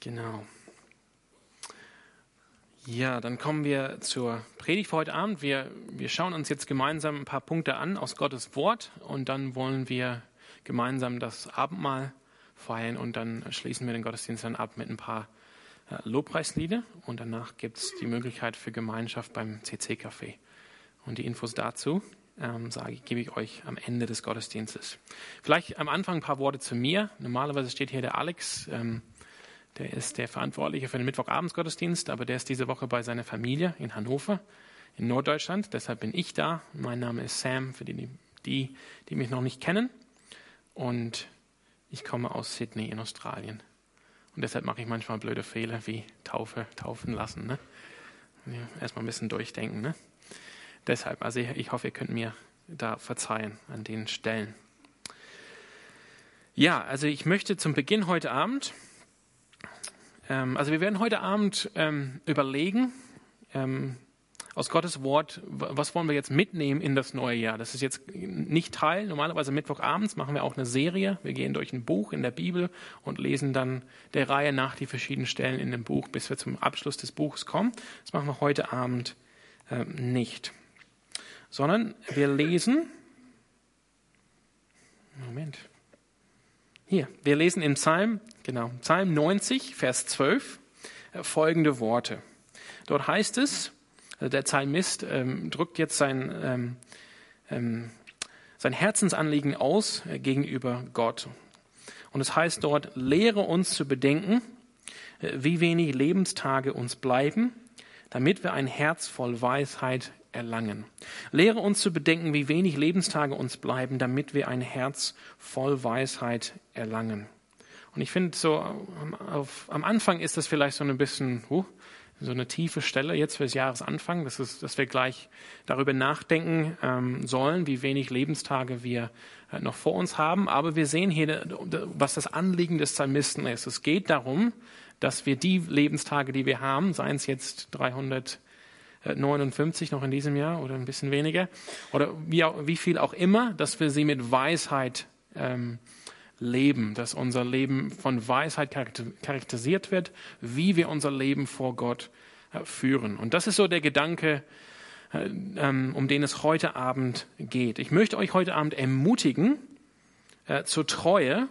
Genau. Ja, dann kommen wir zur Predigt für heute Abend. Wir, wir schauen uns jetzt gemeinsam ein paar Punkte an aus Gottes Wort und dann wollen wir gemeinsam das Abendmahl feiern und dann schließen wir den Gottesdienst dann ab mit ein paar äh, Lobpreislieder und danach gibt es die Möglichkeit für Gemeinschaft beim CC-Café. Und die Infos dazu ähm, sage, gebe ich euch am Ende des Gottesdienstes. Vielleicht am Anfang ein paar Worte zu mir. Normalerweise steht hier der Alex. Ähm, der ist der Verantwortliche für den Mittwochabendsgottesdienst, aber der ist diese Woche bei seiner Familie in Hannover, in Norddeutschland. Deshalb bin ich da. Mein Name ist Sam, für die, die, die mich noch nicht kennen. Und ich komme aus Sydney in Australien. Und deshalb mache ich manchmal blöde Fehler wie Taufe, taufen lassen. Ne? Erstmal ein bisschen durchdenken. Ne? Deshalb, also ich, ich hoffe, ihr könnt mir da verzeihen an den Stellen. Ja, also ich möchte zum Beginn heute Abend also wir werden heute Abend ähm, überlegen, ähm, aus Gottes Wort, was wollen wir jetzt mitnehmen in das neue Jahr? Das ist jetzt nicht Teil. Normalerweise Mittwochabends machen wir auch eine Serie. Wir gehen durch ein Buch in der Bibel und lesen dann der Reihe nach die verschiedenen Stellen in dem Buch, bis wir zum Abschluss des Buches kommen. Das machen wir heute Abend äh, nicht. Sondern wir lesen. Moment. Hier, wir lesen im Psalm, genau, Psalm 90, Vers 12, äh, folgende Worte. Dort heißt es, also der Psalmist ähm, drückt jetzt sein, ähm, ähm, sein Herzensanliegen aus äh, gegenüber Gott. Und es heißt dort, lehre uns zu bedenken, äh, wie wenig Lebenstage uns bleiben, damit wir ein Herz voll Weisheit erlangen. Lehre uns zu bedenken, wie wenig Lebenstage uns bleiben, damit wir ein Herz voll Weisheit erlangen. Und ich finde, so auf, am Anfang ist das vielleicht so ein bisschen uh, so eine tiefe Stelle jetzt fürs Jahresanfang, dass, es, dass wir gleich darüber nachdenken ähm, sollen, wie wenig Lebenstage wir äh, noch vor uns haben. Aber wir sehen hier, was das Anliegen des Psalmisten ist. Es geht darum, dass wir die Lebenstage, die wir haben, seien es jetzt 300 59 noch in diesem Jahr oder ein bisschen weniger oder wie, wie viel auch immer, dass wir sie mit Weisheit ähm, leben, dass unser Leben von Weisheit charakterisiert wird, wie wir unser Leben vor Gott äh, führen. Und das ist so der Gedanke, äh, ähm, um den es heute Abend geht. Ich möchte euch heute Abend ermutigen äh, zur Treue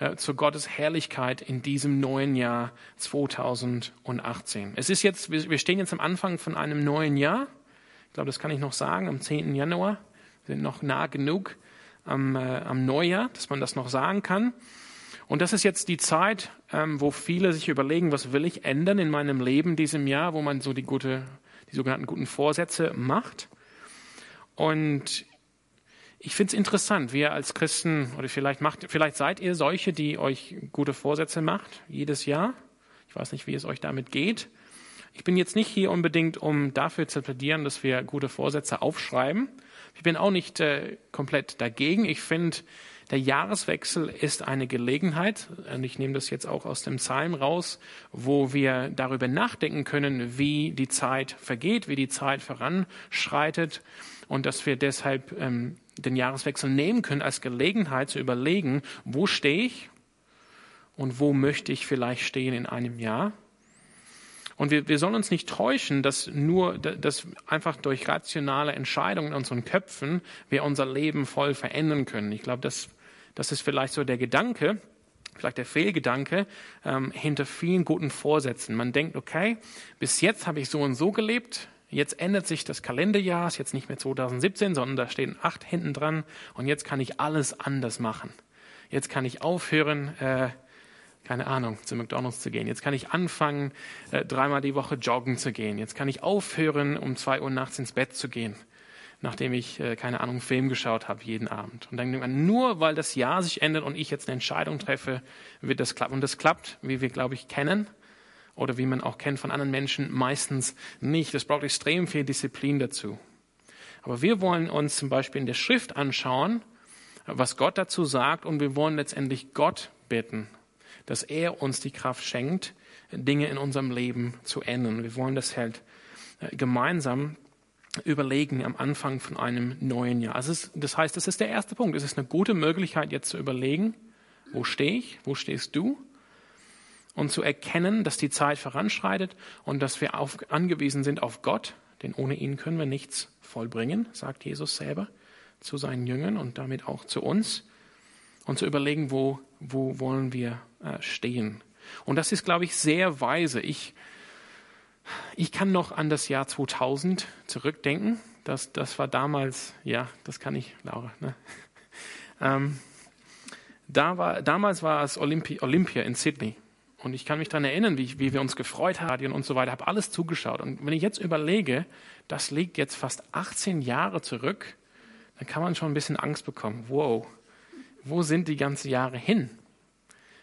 äh, zu Gottes Herrlichkeit in diesem neuen Jahr 2018. Es ist jetzt, wir stehen jetzt am Anfang von einem neuen Jahr. Ich glaube, das kann ich noch sagen, am 10. Januar. Wir sind noch nah genug am, äh, am Neujahr, dass man das noch sagen kann. Und das ist jetzt die Zeit, ähm, wo viele sich überlegen, was will ich ändern in meinem Leben diesem Jahr, wo man so die gute, die sogenannten guten Vorsätze macht. Und ich finde es interessant, wir als Christen, oder vielleicht, macht, vielleicht seid ihr solche, die euch gute Vorsätze macht, jedes Jahr. Ich weiß nicht, wie es euch damit geht. Ich bin jetzt nicht hier unbedingt, um dafür zu plädieren, dass wir gute Vorsätze aufschreiben. Ich bin auch nicht äh, komplett dagegen. Ich finde, der Jahreswechsel ist eine Gelegenheit, und ich nehme das jetzt auch aus dem Psalm raus, wo wir darüber nachdenken können, wie die Zeit vergeht, wie die Zeit voranschreitet und dass wir deshalb ähm, den Jahreswechsel nehmen können als Gelegenheit zu überlegen, wo stehe ich und wo möchte ich vielleicht stehen in einem Jahr. Und wir, wir sollen uns nicht täuschen, dass nur, dass einfach durch rationale Entscheidungen in unseren Köpfen wir unser Leben voll verändern können. Ich glaube, das, das ist vielleicht so der Gedanke, vielleicht der Fehlgedanke ähm, hinter vielen guten Vorsätzen. Man denkt, okay, bis jetzt habe ich so und so gelebt, Jetzt ändert sich das Kalenderjahr, ist jetzt nicht mehr 2017, sondern da stehen acht hinten dran und jetzt kann ich alles anders machen. Jetzt kann ich aufhören, äh, keine Ahnung, zu McDonalds zu gehen. Jetzt kann ich anfangen, äh, dreimal die Woche joggen zu gehen. Jetzt kann ich aufhören, um zwei Uhr nachts ins Bett zu gehen, nachdem ich, äh, keine Ahnung, Film geschaut habe jeden Abend. Und dann denkt man, nur weil das Jahr sich ändert und ich jetzt eine Entscheidung treffe, wird das klappen. Und das klappt, wie wir, glaube ich, kennen oder wie man auch kennt von anderen Menschen, meistens nicht. Es braucht extrem viel Disziplin dazu. Aber wir wollen uns zum Beispiel in der Schrift anschauen, was Gott dazu sagt und wir wollen letztendlich Gott bitten, dass er uns die Kraft schenkt, Dinge in unserem Leben zu ändern. Wir wollen das halt äh, gemeinsam überlegen am Anfang von einem neuen Jahr. Also das heißt, das ist der erste Punkt. Es ist eine gute Möglichkeit, jetzt zu überlegen, wo stehe ich, wo stehst du und zu erkennen, dass die Zeit voranschreitet und dass wir auf, angewiesen sind auf Gott, denn ohne ihn können wir nichts vollbringen, sagt Jesus selber zu seinen Jüngern und damit auch zu uns. Und zu überlegen, wo, wo wollen wir äh, stehen. Und das ist, glaube ich, sehr weise. Ich, ich kann noch an das Jahr 2000 zurückdenken. Das, das war damals, ja, das kann ich, Laura. Ne? Ähm, da war, damals war es Olympi Olympia in Sydney. Und ich kann mich daran erinnern, wie, wie wir uns gefreut haben und so weiter, habe alles zugeschaut. Und wenn ich jetzt überlege, das liegt jetzt fast 18 Jahre zurück, dann kann man schon ein bisschen Angst bekommen. Wow, wo sind die ganzen Jahre hin?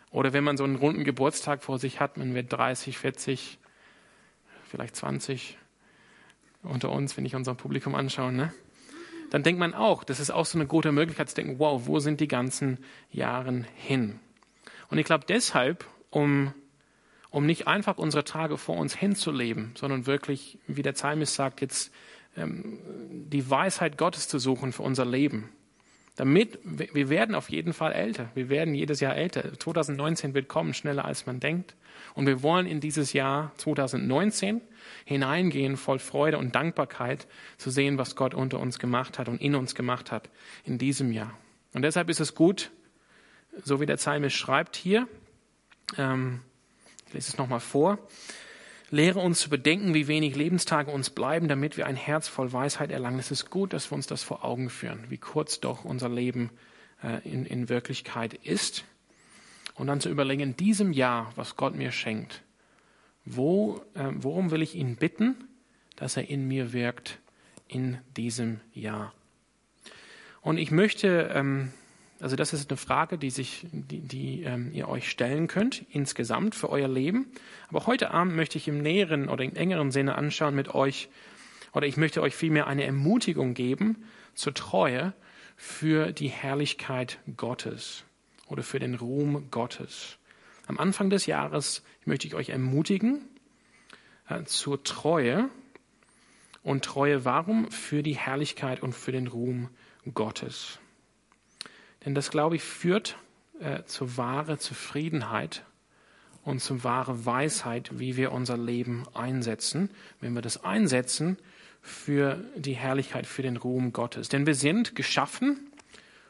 Oder wenn man so einen runden Geburtstag vor sich hat, man wird 30, 40, vielleicht 20 unter uns, wenn ich unser Publikum anschaue, ne? dann denkt man auch, das ist auch so eine gute Möglichkeit zu denken, wow, wo sind die ganzen Jahre hin? Und ich glaube deshalb um, um nicht einfach unsere Tage vor uns hinzuleben, sondern wirklich, wie der Psalmist sagt, jetzt ähm, die Weisheit Gottes zu suchen für unser Leben. Damit, wir werden auf jeden Fall älter. Wir werden jedes Jahr älter. 2019 wird kommen, schneller als man denkt. Und wir wollen in dieses Jahr 2019 hineingehen, voll Freude und Dankbarkeit zu sehen, was Gott unter uns gemacht hat und in uns gemacht hat in diesem Jahr. Und deshalb ist es gut, so wie der Psalmist schreibt hier, ähm, ich lese es nochmal vor. Lehre uns zu bedenken, wie wenig Lebenstage uns bleiben, damit wir ein Herz voll Weisheit erlangen. Es ist gut, dass wir uns das vor Augen führen, wie kurz doch unser Leben äh, in, in Wirklichkeit ist. Und dann zu überlegen, in diesem Jahr, was Gott mir schenkt, wo, äh, worum will ich ihn bitten, dass er in mir wirkt in diesem Jahr. Und ich möchte ähm, also das ist eine Frage, die, sich, die, die ähm, ihr euch stellen könnt insgesamt für euer Leben. Aber heute Abend möchte ich im näheren oder im engeren Sinne anschauen mit euch, oder ich möchte euch vielmehr eine Ermutigung geben zur Treue für die Herrlichkeit Gottes oder für den Ruhm Gottes. Am Anfang des Jahres möchte ich euch ermutigen äh, zur Treue. Und Treue warum? Für die Herrlichkeit und für den Ruhm Gottes. Denn das, glaube ich, führt äh, zur wahre Zufriedenheit und zur wahre Weisheit, wie wir unser Leben einsetzen, wenn wir das einsetzen für die Herrlichkeit, für den Ruhm Gottes. Denn wir sind geschaffen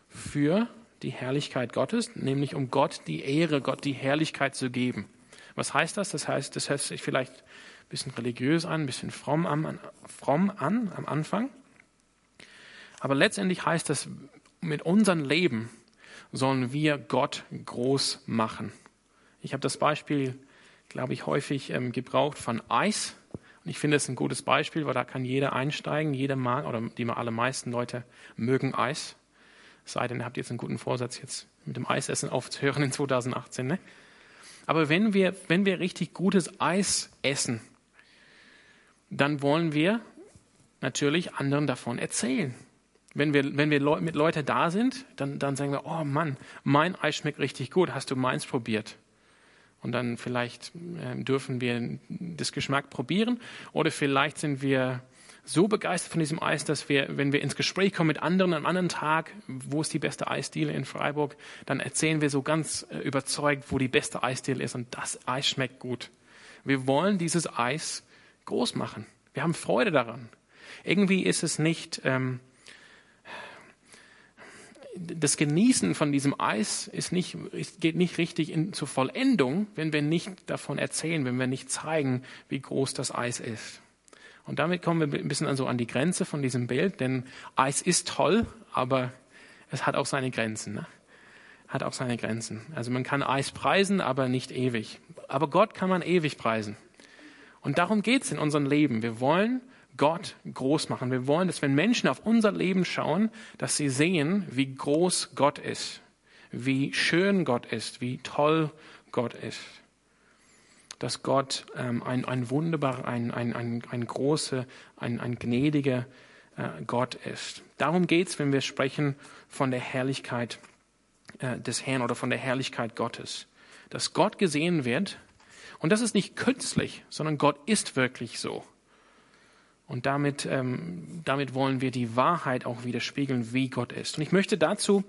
für die Herrlichkeit Gottes, nämlich um Gott die Ehre, Gott die Herrlichkeit zu geben. Was heißt das? Das heißt, das hört sich vielleicht ein bisschen religiös an, ein bisschen fromm an, fromm an am Anfang. Aber letztendlich heißt das, mit unserem Leben sollen wir Gott groß machen. Ich habe das Beispiel, glaube ich, häufig ähm, gebraucht von Eis. Und ich finde es ein gutes Beispiel, weil da kann jeder einsteigen. Jeder mag, oder die allermeisten Leute mögen Eis. Sei denn, ihr habt jetzt einen guten Vorsatz, jetzt mit dem Eisessen aufzuhören in 2018. Ne? Aber wenn wir, wenn wir richtig gutes Eis essen, dann wollen wir natürlich anderen davon erzählen. Wenn wir, wenn wir mit Leuten da sind, dann, dann sagen wir, oh Mann, mein Eis schmeckt richtig gut, hast du meins probiert? Und dann vielleicht äh, dürfen wir das Geschmack probieren oder vielleicht sind wir so begeistert von diesem Eis, dass wir, wenn wir ins Gespräch kommen mit anderen am anderen Tag, wo ist die beste Eisdiele in Freiburg, dann erzählen wir so ganz äh, überzeugt, wo die beste Eisdiele ist und das Eis schmeckt gut. Wir wollen dieses Eis groß machen. Wir haben Freude daran. Irgendwie ist es nicht ähm, das Genießen von diesem Eis ist nicht, geht nicht richtig in, zur Vollendung, wenn wir nicht davon erzählen, wenn wir nicht zeigen, wie groß das Eis ist. Und damit kommen wir ein bisschen also an die Grenze von diesem Bild, denn Eis ist toll, aber es hat auch seine Grenzen. Ne? Hat auch seine Grenzen. Also man kann Eis preisen, aber nicht ewig. Aber Gott kann man ewig preisen. Und darum geht's in unserem Leben. Wir wollen Gott groß machen. Wir wollen, dass wenn Menschen auf unser Leben schauen, dass sie sehen, wie groß Gott ist, wie schön Gott ist, wie toll Gott ist. Dass Gott ähm, ein, ein wunderbarer, ein, ein, ein, ein großer, ein, ein gnädiger äh, Gott ist. Darum geht es, wenn wir sprechen von der Herrlichkeit äh, des Herrn oder von der Herrlichkeit Gottes. Dass Gott gesehen wird, und das ist nicht künstlich, sondern Gott ist wirklich so. Und damit, ähm, damit wollen wir die Wahrheit auch widerspiegeln, wie Gott ist. Und ich möchte dazu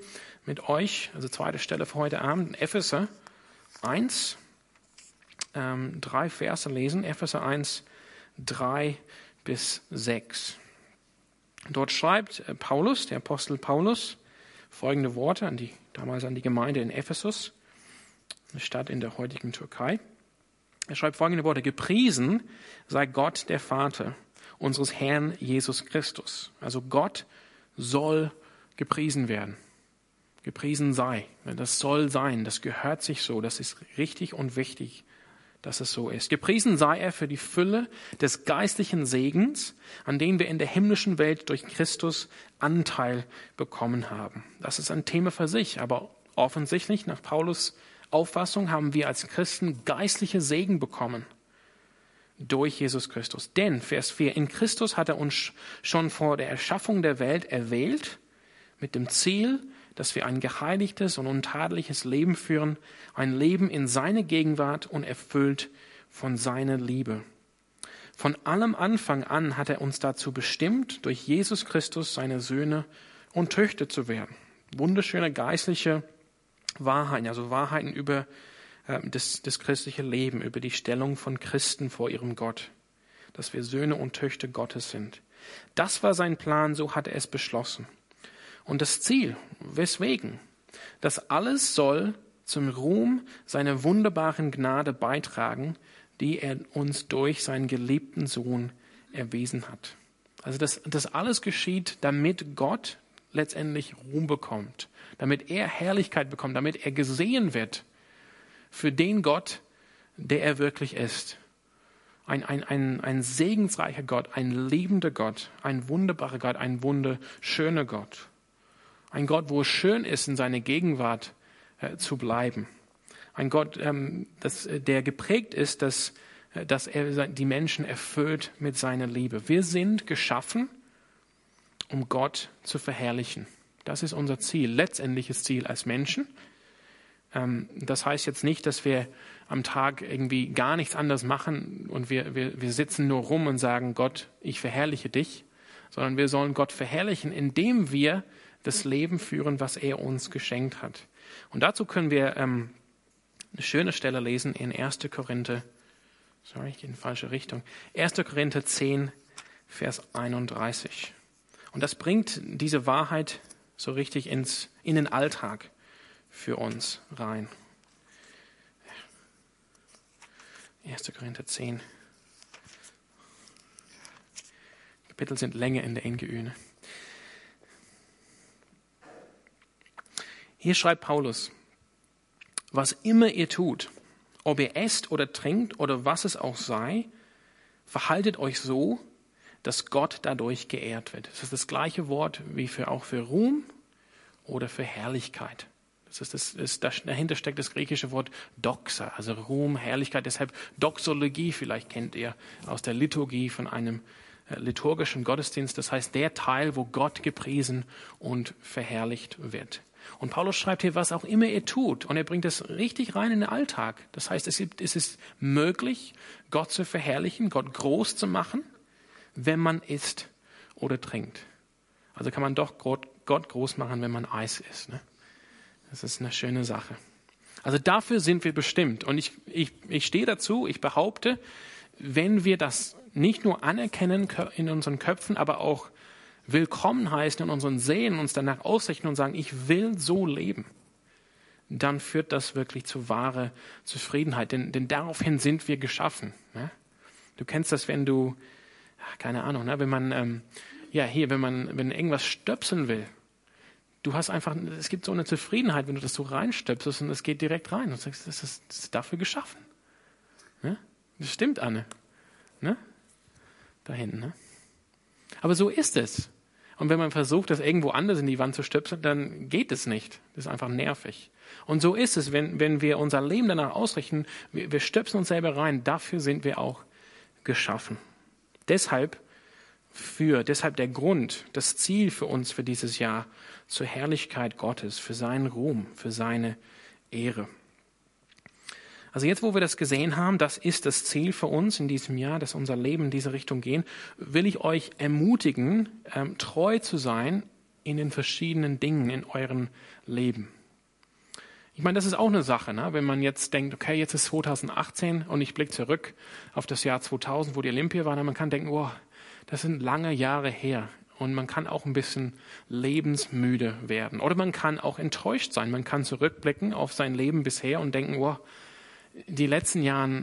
mit euch, also zweite Stelle für heute Abend, Epheser 1, ähm, drei Verse lesen, Epheser 1, 3 bis 6. Dort schreibt äh, Paulus, der Apostel Paulus, folgende Worte an die, damals an die Gemeinde in Ephesus, eine Stadt in der heutigen Türkei. Er schreibt folgende Worte, gepriesen sei Gott der Vater unseres Herrn Jesus Christus. Also Gott soll gepriesen werden. Gepriesen sei. Das soll sein. Das gehört sich so. Das ist richtig und wichtig, dass es so ist. Gepriesen sei er für die Fülle des geistlichen Segens, an dem wir in der himmlischen Welt durch Christus Anteil bekommen haben. Das ist ein Thema für sich, aber offensichtlich nach Paulus Auffassung haben wir als Christen geistliche Segen bekommen durch Jesus Christus. Denn, Vers 4, in Christus hat er uns schon vor der Erschaffung der Welt erwählt, mit dem Ziel, dass wir ein geheiligtes und untadeliges Leben führen, ein Leben in seine Gegenwart und erfüllt von seiner Liebe. Von allem Anfang an hat er uns dazu bestimmt, durch Jesus Christus seine Söhne und Töchter zu werden. Wunderschöne geistliche Wahrheiten, also Wahrheiten über das, das christliche Leben, über die Stellung von Christen vor ihrem Gott, dass wir Söhne und Töchter Gottes sind. Das war sein Plan, so hat er es beschlossen. Und das Ziel, weswegen? Das alles soll zum Ruhm seiner wunderbaren Gnade beitragen, die er uns durch seinen geliebten Sohn erwiesen hat. Also das, das alles geschieht, damit Gott letztendlich Ruhm bekommt, damit er Herrlichkeit bekommt, damit er gesehen wird für den Gott, der er wirklich ist. Ein, ein, ein, ein segensreicher Gott, ein liebender Gott, ein wunderbarer Gott, ein wunderschöner Gott. Ein Gott, wo es schön ist, in seiner Gegenwart äh, zu bleiben. Ein Gott, ähm, das, äh, der geprägt ist, dass, äh, dass er die Menschen erfüllt mit seiner Liebe. Wir sind geschaffen, um Gott zu verherrlichen. Das ist unser Ziel, letztendliches Ziel als Menschen. Ähm, das heißt jetzt nicht, dass wir am Tag irgendwie gar nichts anderes machen und wir, wir, wir sitzen nur rum und sagen, Gott, ich verherrliche dich, sondern wir sollen Gott verherrlichen, indem wir das Leben führen, was er uns geschenkt hat. Und dazu können wir ähm, eine schöne Stelle lesen in 1. Korinther, sorry, ich gehe in falsche Richtung, 1. Korinther 10, Vers 31. Und das bringt diese Wahrheit so richtig ins, in den Alltag für uns rein. 1. Korinther 10. Kapitel sind länger in der Engeüne. Hier schreibt Paulus, was immer ihr tut, ob ihr esst oder trinkt oder was es auch sei, verhaltet euch so, dass Gott dadurch geehrt wird. Das ist das gleiche Wort wie für, auch für Ruhm oder für Herrlichkeit. Das ist, das ist, dahinter steckt das griechische Wort Doxa, also Ruhm, Herrlichkeit. Deshalb Doxologie, vielleicht kennt ihr aus der Liturgie von einem äh, liturgischen Gottesdienst. Das heißt, der Teil, wo Gott gepriesen und verherrlicht wird. Und Paulus schreibt hier, was auch immer ihr tut. Und er bringt das richtig rein in den Alltag. Das heißt, es ist möglich, Gott zu verherrlichen, Gott groß zu machen, wenn man isst oder trinkt. Also kann man doch Gott groß machen, wenn man Eis isst. Ne? Das ist eine schöne Sache. Also dafür sind wir bestimmt. Und ich, ich, ich stehe dazu, ich behaupte, wenn wir das nicht nur anerkennen in unseren Köpfen, aber auch willkommen heißen in unseren Seelen, uns danach ausrichten und sagen, ich will so leben, dann führt das wirklich zu wahre Zufriedenheit. Denn, denn daraufhin sind wir geschaffen. Ne? Du kennst das, wenn du, keine Ahnung, ne? wenn man, ähm, ja, hier, wenn man, wenn irgendwas stöpseln will, du hast einfach, es gibt so eine Zufriedenheit, wenn du das so reinstöpselst und es geht direkt rein und sagst, das ist, das ist dafür geschaffen. Ne? Das stimmt, Anne. Ne? Da hinten. Ne? Aber so ist es. Und wenn man versucht, das irgendwo anders in die Wand zu stöpseln, dann geht es nicht. Das ist einfach nervig. Und so ist es, wenn, wenn wir unser Leben danach ausrichten, wir, wir stöpseln uns selber rein. Dafür sind wir auch geschaffen. Deshalb für, deshalb der Grund, das Ziel für uns für dieses Jahr zur Herrlichkeit Gottes, für seinen Ruhm, für seine Ehre. Also jetzt, wo wir das gesehen haben, das ist das Ziel für uns in diesem Jahr, dass unser Leben in diese Richtung gehen, will ich euch ermutigen, ähm, treu zu sein in den verschiedenen Dingen in eurem Leben. Ich meine, das ist auch eine Sache, ne? wenn man jetzt denkt, okay, jetzt ist 2018 und ich blicke zurück auf das Jahr 2000, wo die Olympia war, dann man kann denken, oh, das sind lange Jahre her. Und man kann auch ein bisschen lebensmüde werden. Oder man kann auch enttäuscht sein. Man kann zurückblicken auf sein Leben bisher und denken, oh, die letzten Jahre,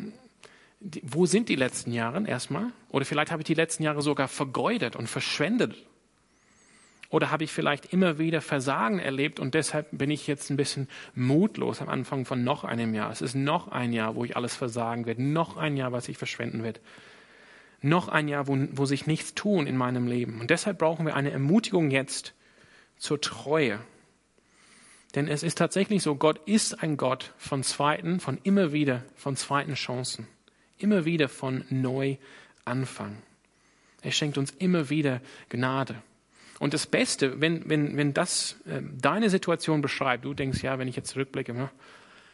wo sind die letzten Jahre erstmal? Oder vielleicht habe ich die letzten Jahre sogar vergeudet und verschwendet oder habe ich vielleicht immer wieder Versagen erlebt und deshalb bin ich jetzt ein bisschen mutlos am Anfang von noch einem Jahr. Es ist noch ein Jahr, wo ich alles versagen werde, noch ein Jahr, was ich verschwenden werde, noch ein Jahr, wo, wo sich nichts tun in meinem Leben. Und deshalb brauchen wir eine Ermutigung jetzt zur Treue. Denn es ist tatsächlich so, Gott ist ein Gott von zweiten, von immer wieder, von zweiten Chancen. Immer wieder von Neuanfang. Er schenkt uns immer wieder Gnade. Und das Beste, wenn, wenn, wenn das äh, deine Situation beschreibt, du denkst, ja, wenn ich jetzt zurückblicke, ne,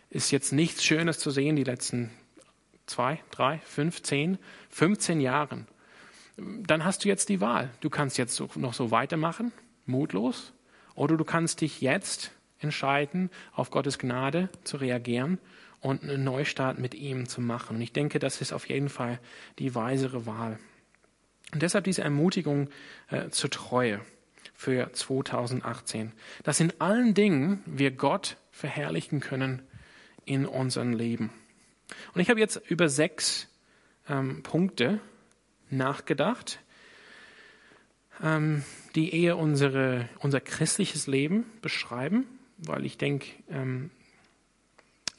ist jetzt nichts Schönes zu sehen, die letzten zwei, drei, fünf, zehn, 15 Jahren, dann hast du jetzt die Wahl. Du kannst jetzt noch so weitermachen, mutlos, oder du kannst dich jetzt entscheiden, auf Gottes Gnade zu reagieren und einen Neustart mit ihm zu machen. Und ich denke, das ist auf jeden Fall die weisere Wahl. Und deshalb diese Ermutigung äh, zur Treue für 2018, dass in allen Dingen wir Gott verherrlichen können in unserem Leben. Und ich habe jetzt über sechs ähm, Punkte nachgedacht, ähm, die eher unsere, unser christliches Leben beschreiben, weil ich denke, ähm,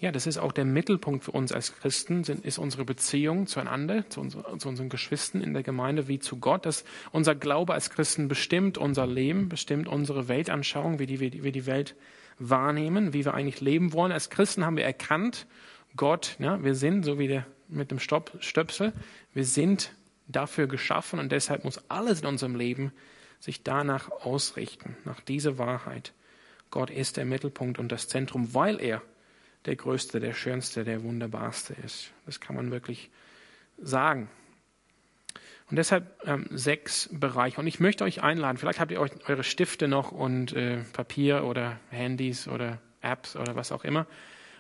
ja, das ist auch der Mittelpunkt für uns als Christen, sind, ist unsere Beziehung zueinander, zu, unser, zu unseren Geschwistern in der Gemeinde wie zu Gott. Dass unser Glaube als Christen bestimmt unser Leben, bestimmt unsere Weltanschauung, wie die, wie wir die Welt wahrnehmen, wie wir eigentlich leben wollen. Als Christen haben wir erkannt, Gott, ja, wir sind, so wie der mit dem Stopp, Stöpsel, wir sind dafür geschaffen und deshalb muss alles in unserem Leben sich danach ausrichten, nach dieser Wahrheit. Gott ist der Mittelpunkt und das Zentrum, weil er der Größte, der Schönste, der Wunderbarste ist. Das kann man wirklich sagen. Und deshalb ähm, sechs Bereiche. Und ich möchte euch einladen, vielleicht habt ihr euch eure Stifte noch und äh, Papier oder Handys oder Apps oder was auch immer.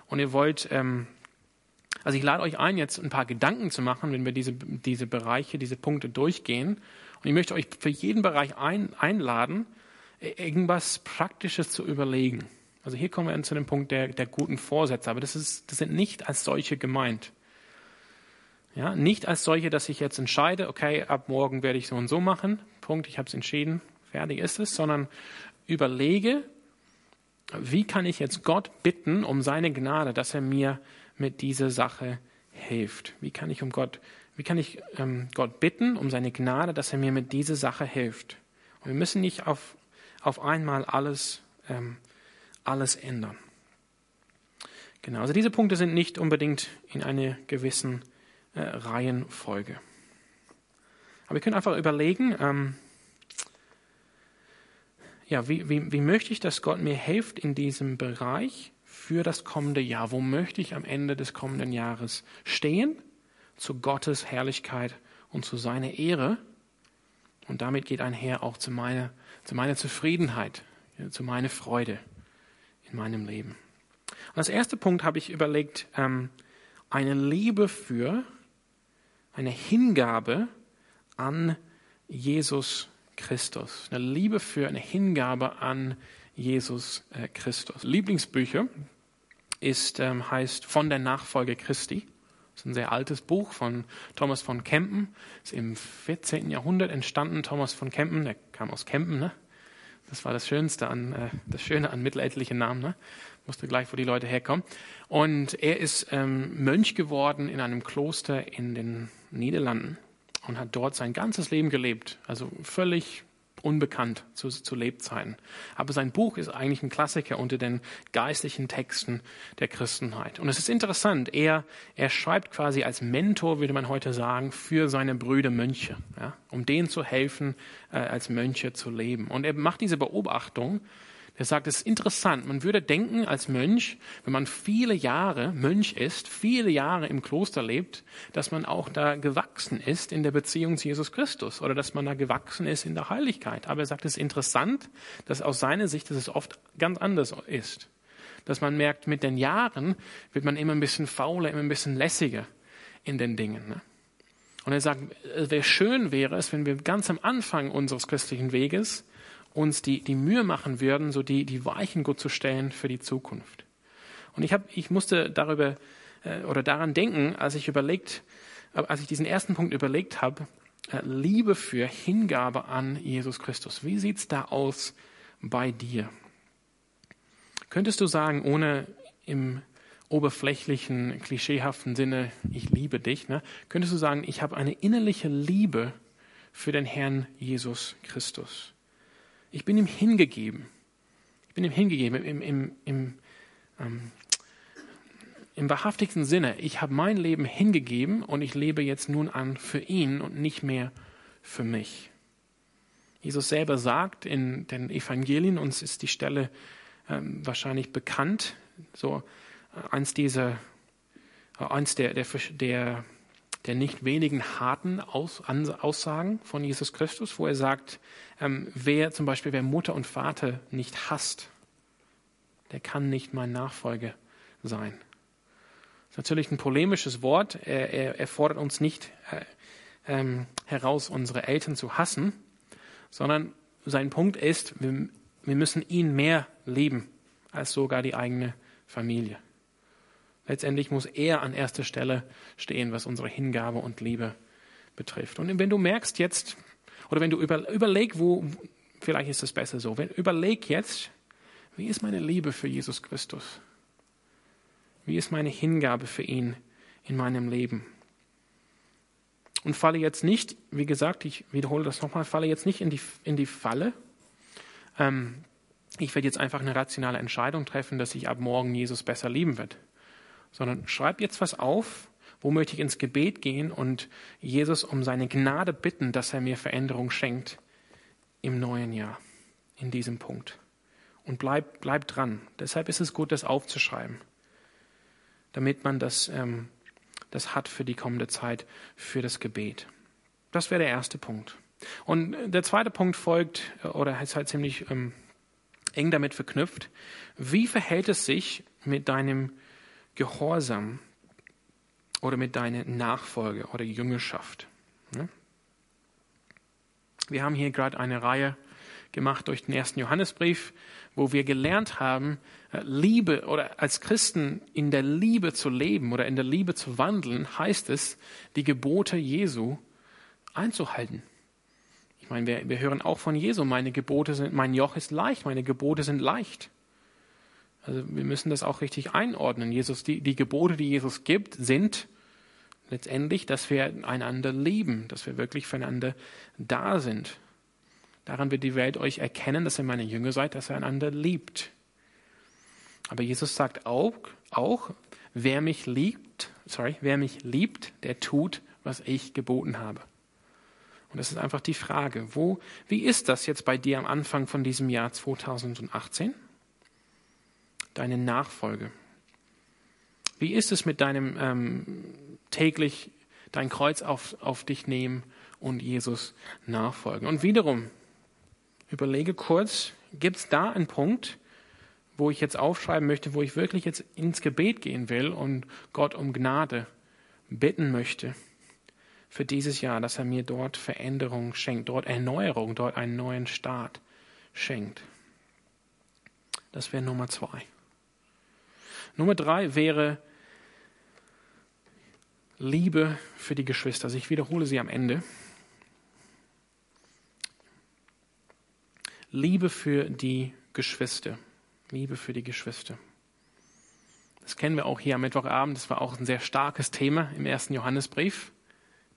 Und ihr wollt, ähm, also ich lade euch ein, jetzt ein paar Gedanken zu machen, wenn wir diese, diese Bereiche, diese Punkte durchgehen. Und ich möchte euch für jeden Bereich ein, einladen, irgendwas Praktisches zu überlegen. Also hier kommen wir zu dem Punkt der, der guten Vorsätze, aber das, ist, das sind nicht als solche gemeint. Ja, nicht als solche, dass ich jetzt entscheide, okay, ab morgen werde ich so und so machen, Punkt, ich habe es entschieden, fertig ist es, sondern überlege, wie kann ich jetzt Gott bitten um seine Gnade, dass er mir mit dieser Sache hilft? Wie kann ich um Gott, wie kann ich ähm, Gott bitten um seine Gnade, dass er mir mit dieser Sache hilft? Und wir müssen nicht auf, auf einmal alles ähm, alles ändern. Genau, also diese Punkte sind nicht unbedingt in einer gewissen äh, Reihenfolge. Aber wir können einfach überlegen, ähm, ja, wie, wie, wie möchte ich, dass Gott mir hilft in diesem Bereich für das kommende Jahr? Wo möchte ich am Ende des kommenden Jahres stehen? Zu Gottes Herrlichkeit und zu seiner Ehre. Und damit geht einher auch zu meiner, zu meiner Zufriedenheit, zu meiner Freude in meinem Leben. Und als erster Punkt habe ich überlegt, ähm, eine Liebe für, eine Hingabe an Jesus Christus. Eine Liebe für, eine Hingabe an Jesus äh, Christus. Lieblingsbücher ist, ähm, heißt Von der Nachfolge Christi. Das ist ein sehr altes Buch von Thomas von Kempen. Ist im 14. Jahrhundert entstanden. Thomas von Kempen, der kam aus Kempen, ne? Das war das Schönste an, äh, das Schöne an mittelalterlichen Namen. Ne? Wusste gleich, wo die Leute herkommen. Und er ist ähm, Mönch geworden in einem Kloster in den Niederlanden und hat dort sein ganzes Leben gelebt. Also völlig unbekannt zu, zu Lebzeiten. Aber sein Buch ist eigentlich ein Klassiker unter den geistlichen Texten der Christenheit. Und es ist interessant, er, er schreibt quasi als Mentor, würde man heute sagen, für seine Brüder Mönche, ja, um denen zu helfen, äh, als Mönche zu leben. Und er macht diese Beobachtung, er sagt, es ist interessant. Man würde denken als Mönch, wenn man viele Jahre Mönch ist, viele Jahre im Kloster lebt, dass man auch da gewachsen ist in der Beziehung zu Jesus Christus oder dass man da gewachsen ist in der Heiligkeit. Aber er sagt, es ist interessant, dass aus seiner Sicht dass es oft ganz anders ist. dass man merkt, mit den Jahren wird man immer ein bisschen fauler, immer ein bisschen lässiger in den Dingen. Ne? Und er sagt, wie schön wäre es, wenn wir ganz am Anfang unseres christlichen Weges uns die, die Mühe machen würden, so die, die Weichen gut zu stellen für die Zukunft. Und ich, hab, ich musste darüber äh, oder daran denken, als ich überlegt, äh, als ich diesen ersten Punkt überlegt habe, äh, Liebe für Hingabe an Jesus Christus. Wie sieht's da aus bei dir? Könntest du sagen, ohne im oberflächlichen, klischeehaften Sinne, ich liebe dich, ne? könntest du sagen, ich habe eine innerliche Liebe für den Herrn Jesus Christus. Ich bin ihm hingegeben. Ich bin ihm hingegeben im, im, im, ähm, im wahrhaftigsten Sinne. Ich habe mein Leben hingegeben und ich lebe jetzt nun an für ihn und nicht mehr für mich. Jesus selber sagt in den Evangelien, uns ist die Stelle ähm, wahrscheinlich bekannt, so eins dieser, eins der, der, der, der nicht wenigen harten Aus, Aussagen von Jesus Christus, wo er sagt, ähm, wer zum Beispiel, wer Mutter und Vater nicht hasst, der kann nicht mein Nachfolger sein. Das ist natürlich ein polemisches Wort. Er, er, er fordert uns nicht äh, ähm, heraus, unsere Eltern zu hassen, sondern sein Punkt ist, wir, wir müssen ihn mehr lieben als sogar die eigene Familie. Letztendlich muss er an erster Stelle stehen, was unsere Hingabe und Liebe betrifft. Und wenn du merkst jetzt, oder wenn du über, überleg, wo, vielleicht ist es besser so, wenn, überleg jetzt, wie ist meine Liebe für Jesus Christus? Wie ist meine Hingabe für ihn in meinem Leben? Und falle jetzt nicht, wie gesagt, ich wiederhole das nochmal, falle jetzt nicht in die, in die Falle. Ähm, ich werde jetzt einfach eine rationale Entscheidung treffen, dass ich ab morgen Jesus besser lieben werde sondern schreib jetzt was auf, wo möchte ich ins Gebet gehen und Jesus um seine Gnade bitten, dass er mir Veränderung schenkt im neuen Jahr, in diesem Punkt. Und bleib, bleib dran. Deshalb ist es gut, das aufzuschreiben, damit man das, ähm, das hat für die kommende Zeit, für das Gebet. Das wäre der erste Punkt. Und der zweite Punkt folgt, oder ist halt ziemlich ähm, eng damit verknüpft. Wie verhält es sich mit deinem Gehorsam oder mit deiner Nachfolge oder Jüngerschaft. Ne? Wir haben hier gerade eine Reihe gemacht durch den ersten Johannesbrief, wo wir gelernt haben, äh, Liebe oder als Christen in der Liebe zu leben oder in der Liebe zu wandeln, heißt es, die Gebote Jesu einzuhalten. Ich meine, wir, wir hören auch von Jesu, meine Gebote sind, mein Joch ist leicht, meine Gebote sind leicht. Also wir müssen das auch richtig einordnen. Jesus, die, die Gebote, die Jesus gibt, sind letztendlich, dass wir einander lieben, dass wir wirklich füreinander da sind. Daran wird die Welt euch erkennen, dass ihr meine Jünger seid, dass ihr einander liebt. Aber Jesus sagt auch, auch, wer mich liebt, sorry, wer mich liebt, der tut, was ich geboten habe. Und das ist einfach die Frage, wo, wie ist das jetzt bei dir am Anfang von diesem Jahr 2018? Deine Nachfolge? Wie ist es mit deinem ähm, täglich dein Kreuz auf, auf dich nehmen und Jesus nachfolgen? Und wiederum, überlege kurz, gibt es da einen Punkt, wo ich jetzt aufschreiben möchte, wo ich wirklich jetzt ins Gebet gehen will und Gott um Gnade bitten möchte für dieses Jahr, dass er mir dort Veränderung schenkt, dort Erneuerung, dort einen neuen Start schenkt. Das wäre Nummer zwei. Nummer drei wäre Liebe für die Geschwister. Also ich wiederhole sie am Ende. Liebe für die Geschwister. Liebe für die Geschwister. Das kennen wir auch hier am Mittwochabend. Das war auch ein sehr starkes Thema im ersten Johannesbrief.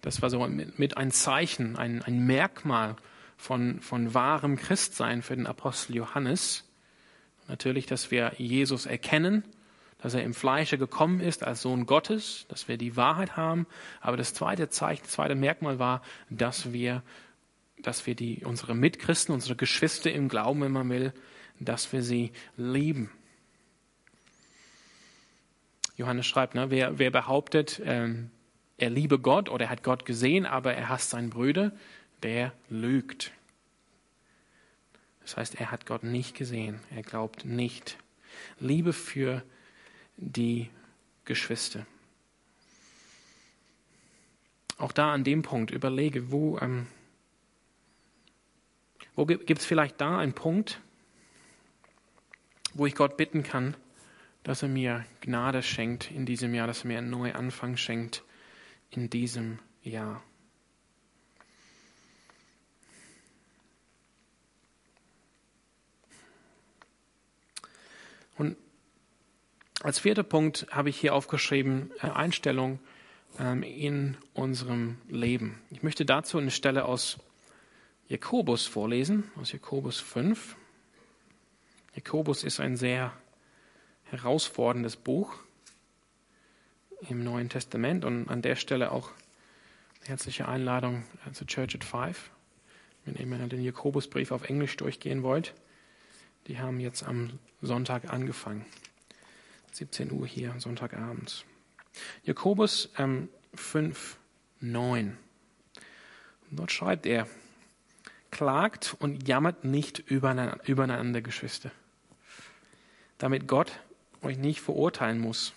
Das war so mit ein Zeichen, ein, ein Merkmal von, von wahrem Christsein für den Apostel Johannes. Natürlich, dass wir Jesus erkennen dass er im Fleische gekommen ist als Sohn Gottes, dass wir die Wahrheit haben. Aber das zweite Zeichen, das zweite Merkmal war, dass wir, dass wir die, unsere Mitchristen, unsere Geschwister im Glauben, wenn man will, dass wir sie lieben. Johannes schreibt, ne, wer, wer behauptet, ähm, er liebe Gott oder er hat Gott gesehen, aber er hasst seinen Brüder, der lügt. Das heißt, er hat Gott nicht gesehen, er glaubt nicht Liebe für die Geschwister. Auch da an dem Punkt überlege, wo, ähm, wo gibt es vielleicht da einen Punkt, wo ich Gott bitten kann, dass er mir Gnade schenkt in diesem Jahr, dass er mir einen neuen Anfang schenkt in diesem Jahr. Und als vierter Punkt habe ich hier aufgeschrieben, äh, Einstellung ähm, in unserem Leben. Ich möchte dazu eine Stelle aus Jakobus vorlesen, aus Jakobus 5. Jakobus ist ein sehr herausforderndes Buch im Neuen Testament und an der Stelle auch eine herzliche Einladung zur Church at Five. Wenn ihr den Jakobusbrief auf Englisch durchgehen wollt, die haben jetzt am Sonntag angefangen. 17 Uhr hier, Sonntagabend. Jakobus ähm, 5, 9. dort schreibt er, klagt und jammert nicht übereinander, Geschwister, damit Gott euch nicht verurteilen muss.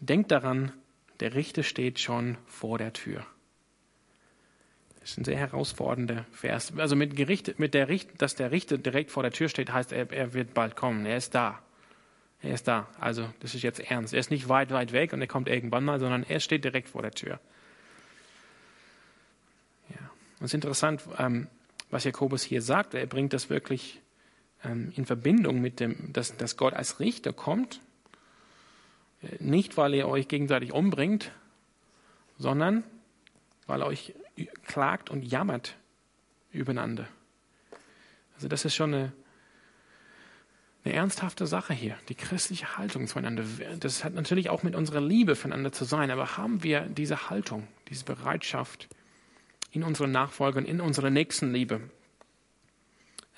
Denkt daran, der Richter steht schon vor der Tür. Das ist ein sehr herausfordernder Vers. Also mit Gericht, mit der Richt, dass der Richter direkt vor der Tür steht, heißt, er, er wird bald kommen. Er ist da. Er ist da. Also, das ist jetzt ernst. Er ist nicht weit, weit weg und er kommt irgendwann mal, sondern er steht direkt vor der Tür. Ja. Und es ist interessant, ähm, was Jakobus hier sagt. Er bringt das wirklich ähm, in Verbindung mit dem, dass, dass Gott als Richter kommt. Nicht, weil er euch gegenseitig umbringt, sondern weil er euch klagt und jammert übereinander. Also das ist schon eine, eine ernsthafte Sache hier, die christliche Haltung zueinander. Das hat natürlich auch mit unserer Liebe füreinander zu sein, aber haben wir diese Haltung, diese Bereitschaft in unseren Nachfolgern, in unserer Nächstenliebe,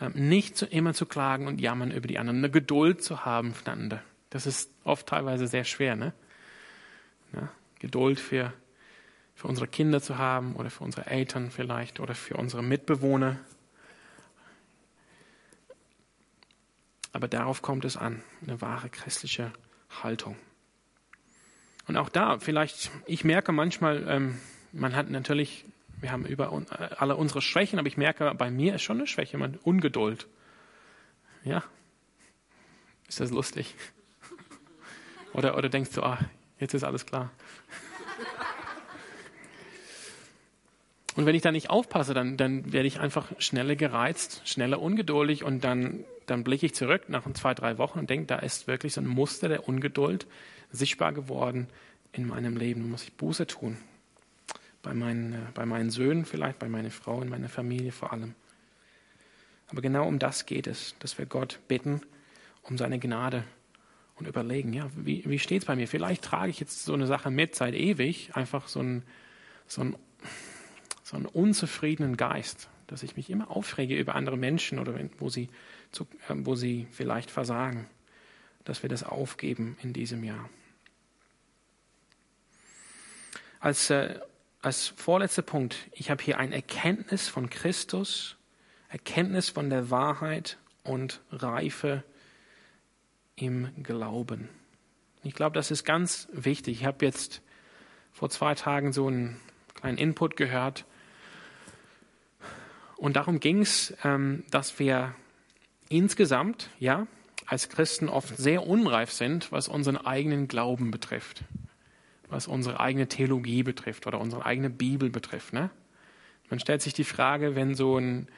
ähm, nicht immer zu klagen und jammern über die anderen, eine Geduld zu haben füreinander. Das ist oft teilweise sehr schwer, ne? Ja, Geduld für, für unsere Kinder zu haben oder für unsere Eltern vielleicht oder für unsere Mitbewohner Aber darauf kommt es an, eine wahre christliche Haltung. Und auch da, vielleicht, ich merke manchmal, ähm, man hat natürlich, wir haben über äh, alle unsere Schwächen, aber ich merke, bei mir ist schon eine Schwäche, man Ungeduld. Ja, ist das lustig? Oder, oder denkst du, ah, jetzt ist alles klar. Und wenn ich da nicht aufpasse, dann, dann werde ich einfach schneller gereizt, schneller ungeduldig und dann, dann blicke ich zurück nach zwei, drei Wochen und denke, da ist wirklich so ein Muster der Ungeduld sichtbar geworden in meinem Leben. Da muss ich Buße tun. Bei meinen, äh, bei meinen Söhnen vielleicht, bei meiner Frau, in meiner Familie vor allem. Aber genau um das geht es, dass wir Gott bitten um seine Gnade und überlegen, ja, wie, wie steht es bei mir? Vielleicht trage ich jetzt so eine Sache mit seit ewig, einfach so ein, so ein so einen unzufriedenen Geist, dass ich mich immer aufrege über andere Menschen oder wo, sie zu, äh, wo sie vielleicht versagen, dass wir das aufgeben in diesem Jahr. Als, äh, als vorletzter Punkt, ich habe hier ein Erkenntnis von Christus, Erkenntnis von der Wahrheit und Reife im Glauben. Ich glaube, das ist ganz wichtig. Ich habe jetzt vor zwei Tagen so einen kleinen Input gehört und darum ging es, ähm, dass wir insgesamt, ja, als Christen oft sehr unreif sind, was unseren eigenen Glauben betrifft, was unsere eigene Theologie betrifft oder unsere eigene Bibel betrifft. Ne? Man stellt sich die Frage, wenn so ein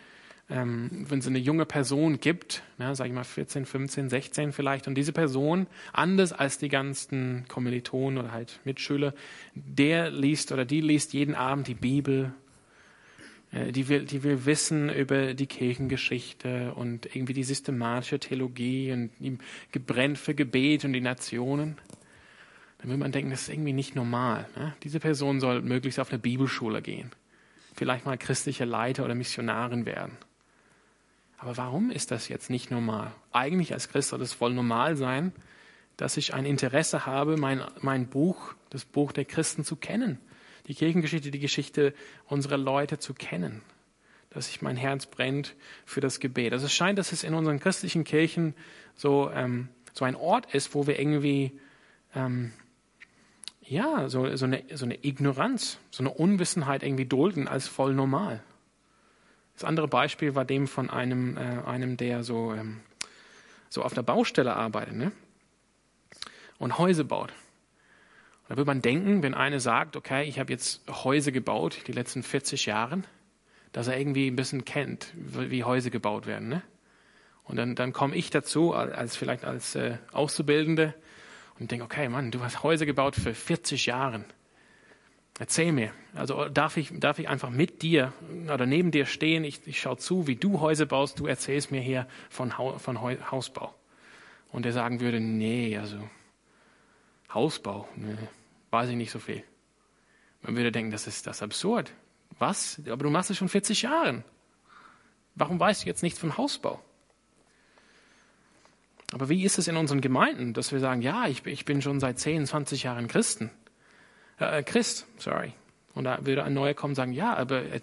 ähm, wenn es eine junge Person gibt, ne, sage ich mal 14, 15, 16 vielleicht, und diese Person, anders als die ganzen Kommilitonen oder halt Mitschüler, der liest oder die liest jeden Abend die Bibel die will, die will wissen über die Kirchengeschichte und irgendwie die systematische Theologie und ihm gebrennt für Gebet und die Nationen, dann will man denken, das ist irgendwie nicht normal. Ne? Diese Person soll möglichst auf eine Bibelschule gehen, vielleicht mal christliche Leiter oder Missionarin werden. Aber warum ist das jetzt nicht normal? Eigentlich als Christ soll es voll normal sein, dass ich ein Interesse habe, mein, mein Buch, das Buch der Christen zu kennen die Kirchengeschichte, die Geschichte unserer Leute zu kennen. Dass sich mein Herz brennt für das Gebet. Also es scheint, dass es in unseren christlichen Kirchen so ähm, so ein Ort ist, wo wir irgendwie, ähm, ja, so, so, eine, so eine Ignoranz, so eine Unwissenheit irgendwie dulden als voll normal. Das andere Beispiel war dem von einem, äh, einem der so, ähm, so auf der Baustelle arbeitet ne? und Häuser baut. Da würde man denken, wenn einer sagt, okay, ich habe jetzt Häuser gebaut die letzten 40 Jahre, dass er irgendwie ein bisschen kennt, wie Häuser gebaut werden. Ne? Und dann, dann komme ich dazu, als vielleicht als äh, Auszubildende, und denke, okay, Mann, du hast Häuser gebaut für 40 Jahre. Erzähl mir. Also darf ich, darf ich einfach mit dir oder neben dir stehen? Ich, ich schaue zu, wie du Häuser baust. Du erzählst mir hier von, von Hausbau. Und er sagen würde, nee, also Hausbau, nee, weiß ich nicht so viel. Man würde denken, das ist das ist absurd. Was? Aber du machst es schon 40 Jahre. Warum weißt du jetzt nichts vom Hausbau? Aber wie ist es in unseren Gemeinden, dass wir sagen, ja, ich, ich bin schon seit 10, 20 Jahren Christen, äh, Christ, sorry. Und da würde ein Neuer kommen und sagen, ja, aber äh,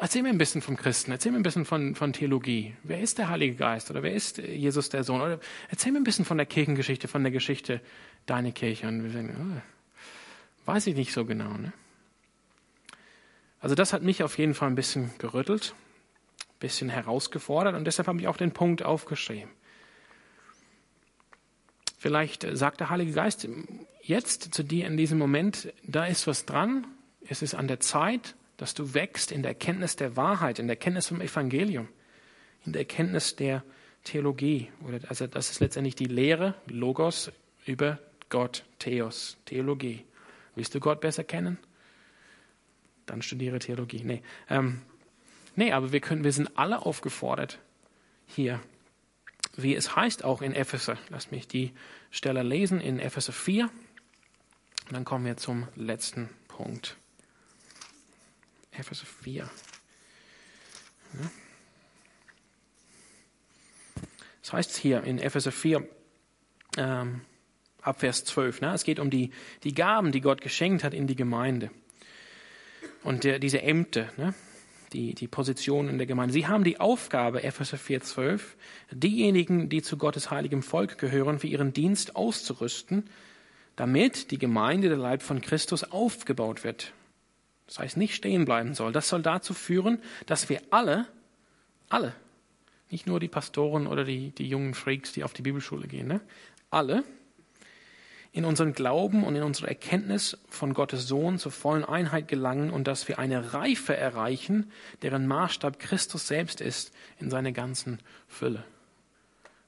erzähl mir ein bisschen vom Christen, erzähl mir ein bisschen von, von Theologie. Wer ist der Heilige Geist oder wer ist Jesus der Sohn? Oder erzähl mir ein bisschen von der Kirchengeschichte, von der Geschichte deiner Kirche. Und wir sagen, oh, weiß ich nicht so genau. Ne? Also das hat mich auf jeden Fall ein bisschen gerüttelt, ein bisschen herausgefordert und deshalb habe ich auch den Punkt aufgeschrieben. Vielleicht sagt der Heilige Geist jetzt zu dir in diesem Moment, da ist was dran, es ist an der Zeit, dass du wächst in der Erkenntnis der Wahrheit, in der Erkenntnis vom Evangelium, in der Erkenntnis der Theologie. Also das ist letztendlich die Lehre, Logos über Gott, Theos, Theologie. Willst du Gott besser kennen? Dann studiere Theologie. Nee, ähm, nee aber wir, können, wir sind alle aufgefordert, hier wie es heißt auch in Epheser. Lass mich die Stelle lesen in Epheser 4. Und dann kommen wir zum letzten Punkt. Epheser 4. Ja. Das heißt hier in Epheser 4, ähm, ab Vers 12, ne? es geht um die, die Gaben, die Gott geschenkt hat in die Gemeinde. Und der, diese Ämter. Ne? die, die Position in der Gemeinde. Sie haben die Aufgabe, Epheser 4,12, diejenigen, die zu Gottes heiligem Volk gehören, für ihren Dienst auszurüsten, damit die Gemeinde, der Leib von Christus, aufgebaut wird. Das heißt, nicht stehen bleiben soll. Das soll dazu führen, dass wir alle, alle, nicht nur die Pastoren oder die, die jungen Freaks, die auf die Bibelschule gehen, ne? alle in unseren Glauben und in unsere Erkenntnis von Gottes Sohn zur vollen Einheit gelangen und dass wir eine Reife erreichen, deren Maßstab Christus selbst ist in seiner ganzen Fülle.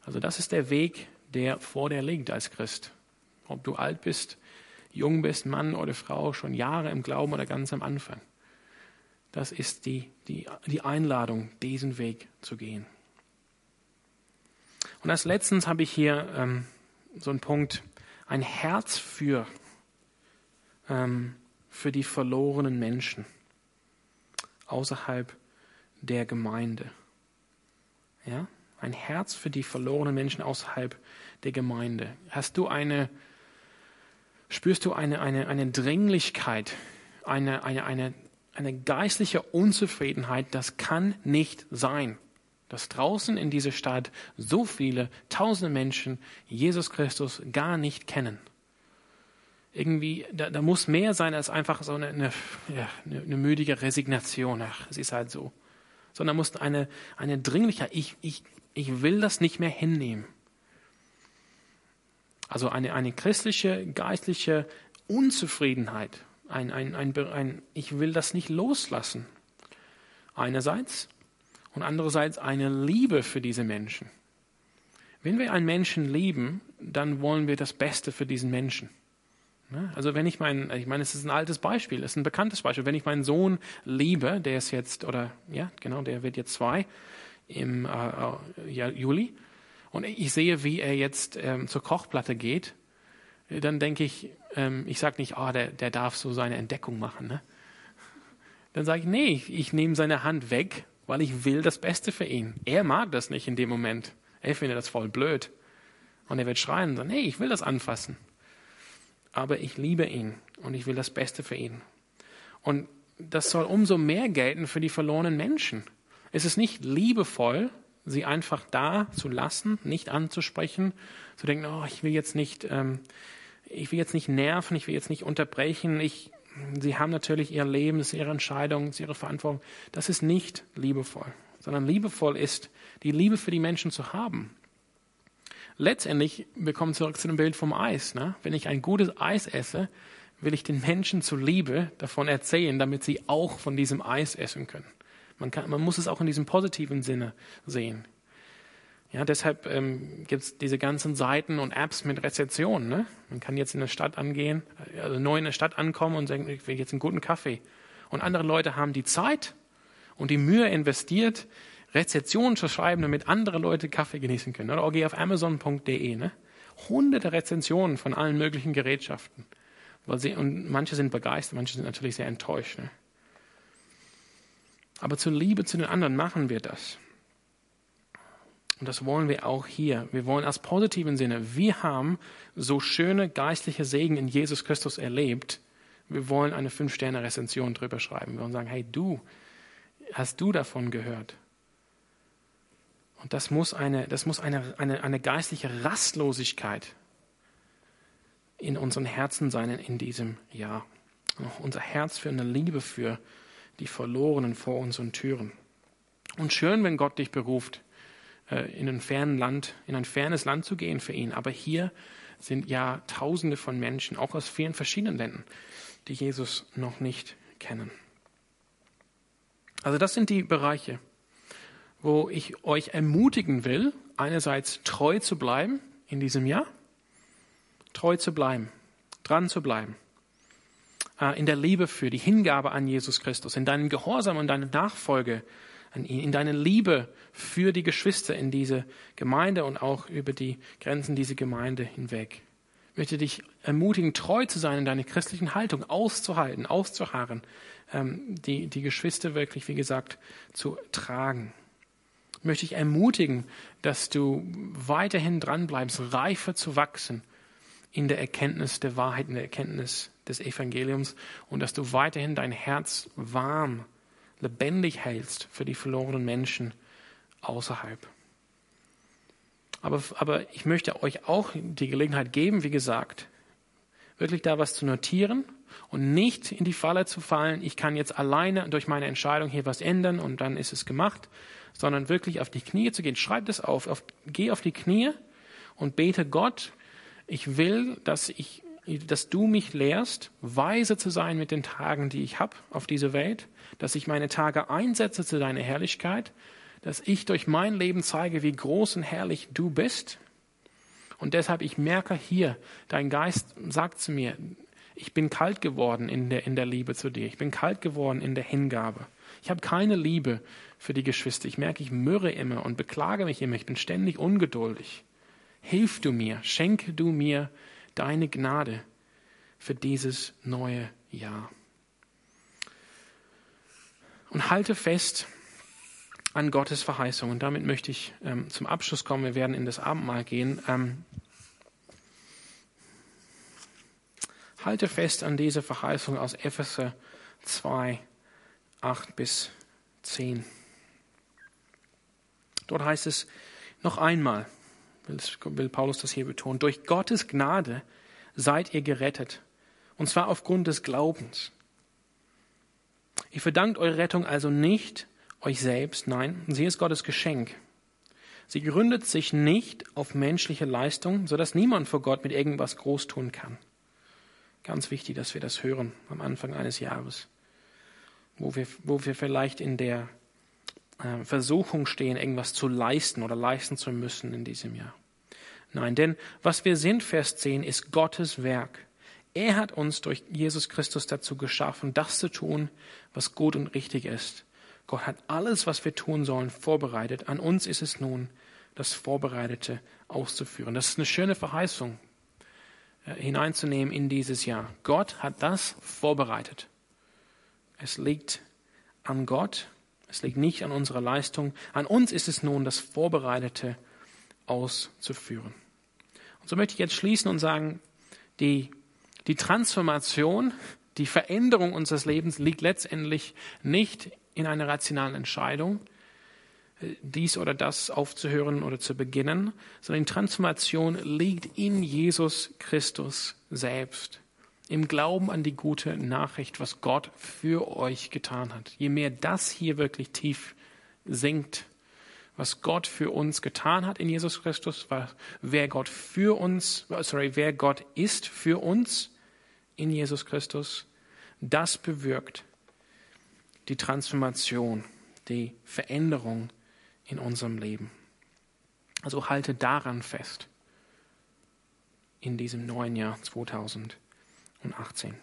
Also das ist der Weg, der vor dir liegt als Christ. Ob du alt bist, jung bist, Mann oder Frau, schon Jahre im Glauben oder ganz am Anfang. Das ist die, die, die Einladung, diesen Weg zu gehen. Und als letztens habe ich hier ähm, so einen Punkt, ein Herz für, ähm, für die verlorenen Menschen außerhalb der Gemeinde. Ja? Ein Herz für die verlorenen Menschen außerhalb der Gemeinde. Hast du eine, spürst du eine, eine, eine Dringlichkeit, eine, eine, eine, eine geistliche Unzufriedenheit? Das kann nicht sein dass draußen in dieser Stadt so viele tausende Menschen Jesus Christus gar nicht kennen. Irgendwie, da, da muss mehr sein als einfach so eine, eine, ja, eine, eine müdige Resignation. Ach, es ist halt so. Sondern muss eine, eine dringliche, ich, ich, ich will das nicht mehr hinnehmen. Also eine, eine christliche, geistliche Unzufriedenheit. Ein, ein, ein, ein, ich will das nicht loslassen. Einerseits und andererseits eine Liebe für diese Menschen. Wenn wir einen Menschen lieben, dann wollen wir das Beste für diesen Menschen. Also wenn ich meinen, ich meine, es ist ein altes Beispiel, es ist ein bekanntes Beispiel. Wenn ich meinen Sohn liebe, der ist jetzt, oder ja, genau, der wird jetzt zwei im äh, ja, Juli, und ich sehe, wie er jetzt ähm, zur Kochplatte geht, dann denke ich, ähm, ich sage nicht, oh, der, der darf so seine Entdeckung machen. Ne? Dann sage ich, nee, ich, ich nehme seine Hand weg weil ich will das Beste für ihn. Er mag das nicht in dem Moment. Er findet das voll blöd. Und er wird schreien und sagen, nee, ich will das anfassen. Aber ich liebe ihn und ich will das Beste für ihn. Und das soll umso mehr gelten für die verlorenen Menschen. Es ist nicht liebevoll, sie einfach da zu lassen, nicht anzusprechen, zu denken, oh, ich will jetzt nicht, ähm, ich will jetzt nicht nerven, ich will jetzt nicht unterbrechen, ich, sie haben natürlich ihr Leben, es ist ihre Entscheidung, es ist ihre Verantwortung. Das ist nicht liebevoll, sondern liebevoll ist, die Liebe für die Menschen zu haben. Letztendlich, wir kommen zurück zu dem Bild vom Eis. Ne? Wenn ich ein gutes Eis esse, will ich den Menschen zuliebe davon erzählen, damit sie auch von diesem Eis essen können. Man, kann, man muss es auch in diesem positiven Sinne sehen. Ja, deshalb ähm, gibt es diese ganzen Seiten und Apps mit Rezession. Ne? Man kann jetzt in eine Stadt angehen, also neu in eine Stadt ankommen und sagen, ich will jetzt einen guten Kaffee. Und andere Leute haben die Zeit und die Mühe investiert, Rezessionen zu schreiben, damit andere Leute Kaffee genießen können. Oder geh auf amazon.de. Ne? Hunderte Rezensionen von allen möglichen Gerätschaften. Weil sie, und manche sind begeistert, manche sind natürlich sehr enttäuscht. Ne? Aber zur Liebe zu den anderen machen wir das. Und das wollen wir auch hier. Wir wollen aus positiven Sinne, wir haben so schöne geistliche Segen in Jesus Christus erlebt. Wir wollen eine Fünf-Sterne-Rezension drüber schreiben. Wir wollen sagen, hey, du, hast du davon gehört? Und das muss eine, das muss eine, eine, eine geistliche Rastlosigkeit in unseren Herzen sein in diesem Jahr. Unser Herz für eine Liebe für die Verlorenen vor unseren Türen. Und schön, wenn Gott dich beruft, äh, in ein fernen Land, in ein fernes Land zu gehen für ihn. Aber hier sind ja Tausende von Menschen, auch aus vielen verschiedenen Ländern, die Jesus noch nicht kennen. Also das sind die Bereiche, wo ich euch ermutigen will, einerseits treu zu bleiben in diesem Jahr, treu zu bleiben, dran zu bleiben, in der Liebe für die Hingabe an Jesus Christus, in deinem Gehorsam und deiner Nachfolge an ihn, in deiner Liebe für die Geschwister in diese Gemeinde und auch über die Grenzen dieser Gemeinde hinweg. Ich möchte dich ermutigen, treu zu sein in deiner christlichen Haltung, auszuhalten, auszuharren, ähm, die, die Geschwister wirklich, wie gesagt, zu tragen. Ich möchte dich ermutigen, dass du weiterhin dranbleibst, reifer zu wachsen in der Erkenntnis der Wahrheit, in der Erkenntnis des Evangeliums und dass du weiterhin dein Herz warm lebendig hältst für die verlorenen Menschen außerhalb. Aber, aber ich möchte euch auch die Gelegenheit geben, wie gesagt, wirklich da was zu notieren und nicht in die Falle zu fallen, ich kann jetzt alleine durch meine Entscheidung hier was ändern und dann ist es gemacht, sondern wirklich auf die Knie zu gehen. Schreib das auf, auf geh auf die Knie und bete Gott, ich will, dass ich dass du mich lehrst, weise zu sein mit den Tagen, die ich habe auf dieser Welt, dass ich meine Tage einsetze zu deiner Herrlichkeit, dass ich durch mein Leben zeige, wie groß und herrlich du bist. Und deshalb, ich merke hier, dein Geist sagt zu mir, ich bin kalt geworden in der, in der Liebe zu dir. Ich bin kalt geworden in der Hingabe. Ich habe keine Liebe für die Geschwister. Ich merke, ich mürre immer und beklage mich immer. Ich bin ständig ungeduldig. Hilf du mir, schenke du mir deine Gnade für dieses neue Jahr. Und halte fest an Gottes Verheißung. Und damit möchte ich ähm, zum Abschluss kommen. Wir werden in das Abendmahl gehen. Ähm, halte fest an diese Verheißung aus Epheser 2, 8 bis 10. Dort heißt es noch einmal, will Paulus das hier betonen, durch Gottes Gnade seid ihr gerettet. Und zwar aufgrund des Glaubens. Ihr verdankt eure Rettung also nicht euch selbst, nein, sie ist Gottes Geschenk. Sie gründet sich nicht auf menschliche Leistung, sodass niemand vor Gott mit irgendwas groß tun kann. Ganz wichtig, dass wir das hören am Anfang eines Jahres, wo wir, wo wir vielleicht in der Versuchung stehen, irgendwas zu leisten oder leisten zu müssen in diesem Jahr. Nein, denn was wir sind, Vers 10, ist Gottes Werk. Er hat uns durch Jesus Christus dazu geschaffen, das zu tun, was gut und richtig ist. Gott hat alles, was wir tun sollen, vorbereitet. An uns ist es nun, das Vorbereitete auszuführen. Das ist eine schöne Verheißung äh, hineinzunehmen in dieses Jahr. Gott hat das vorbereitet. Es liegt an Gott, es liegt nicht an unserer Leistung. An uns ist es nun, das Vorbereitete auszuführen. Und so möchte ich jetzt schließen und sagen, die, die Transformation, die Veränderung unseres Lebens liegt letztendlich nicht in einer rationalen Entscheidung, dies oder das aufzuhören oder zu beginnen, sondern die Transformation liegt in Jesus Christus selbst. Im Glauben an die gute Nachricht, was Gott für euch getan hat. Je mehr das hier wirklich tief sinkt, was Gott für uns getan hat in Jesus Christus, wer Gott für uns, sorry, wer Gott ist für uns in Jesus Christus, das bewirkt die Transformation, die Veränderung in unserem Leben. Also halte daran fest in diesem neuen Jahr 2018.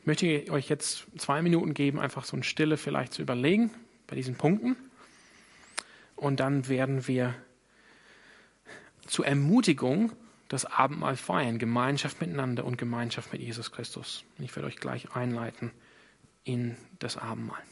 Ich möchte euch jetzt zwei Minuten geben, einfach so eine Stille vielleicht zu überlegen bei diesen Punkten. Und dann werden wir zur Ermutigung das Abendmahl feiern, Gemeinschaft miteinander und Gemeinschaft mit Jesus Christus. Ich werde euch gleich einleiten in das Abendmahl.